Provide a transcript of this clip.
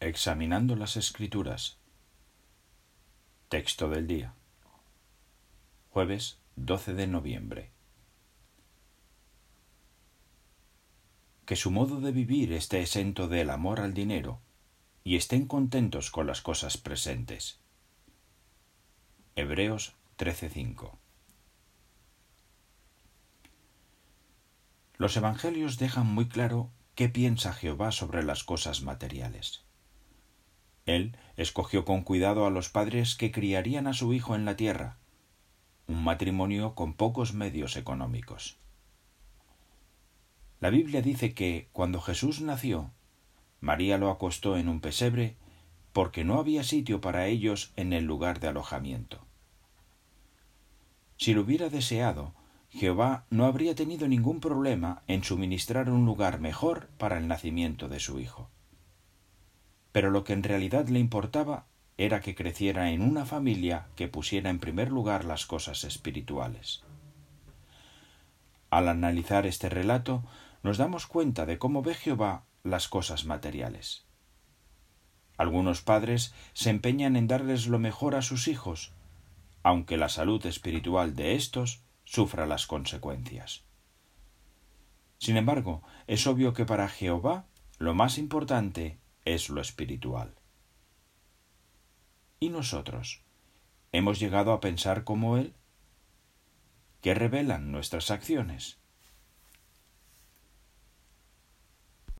Examinando las Escrituras. Texto del día. Jueves 12 de noviembre. Que su modo de vivir esté exento del amor al dinero y estén contentos con las cosas presentes. Hebreos 13:5 Los evangelios dejan muy claro qué piensa Jehová sobre las cosas materiales. Él escogió con cuidado a los padres que criarían a su hijo en la tierra, un matrimonio con pocos medios económicos. La Biblia dice que cuando Jesús nació, María lo acostó en un pesebre porque no había sitio para ellos en el lugar de alojamiento. Si lo hubiera deseado, Jehová no habría tenido ningún problema en suministrar un lugar mejor para el nacimiento de su hijo pero lo que en realidad le importaba era que creciera en una familia que pusiera en primer lugar las cosas espirituales. Al analizar este relato, nos damos cuenta de cómo ve Jehová las cosas materiales. Algunos padres se empeñan en darles lo mejor a sus hijos, aunque la salud espiritual de éstos sufra las consecuencias. Sin embargo, es obvio que para Jehová lo más importante es lo espiritual. ¿Y nosotros? ¿Hemos llegado a pensar como Él? ¿Qué revelan nuestras acciones?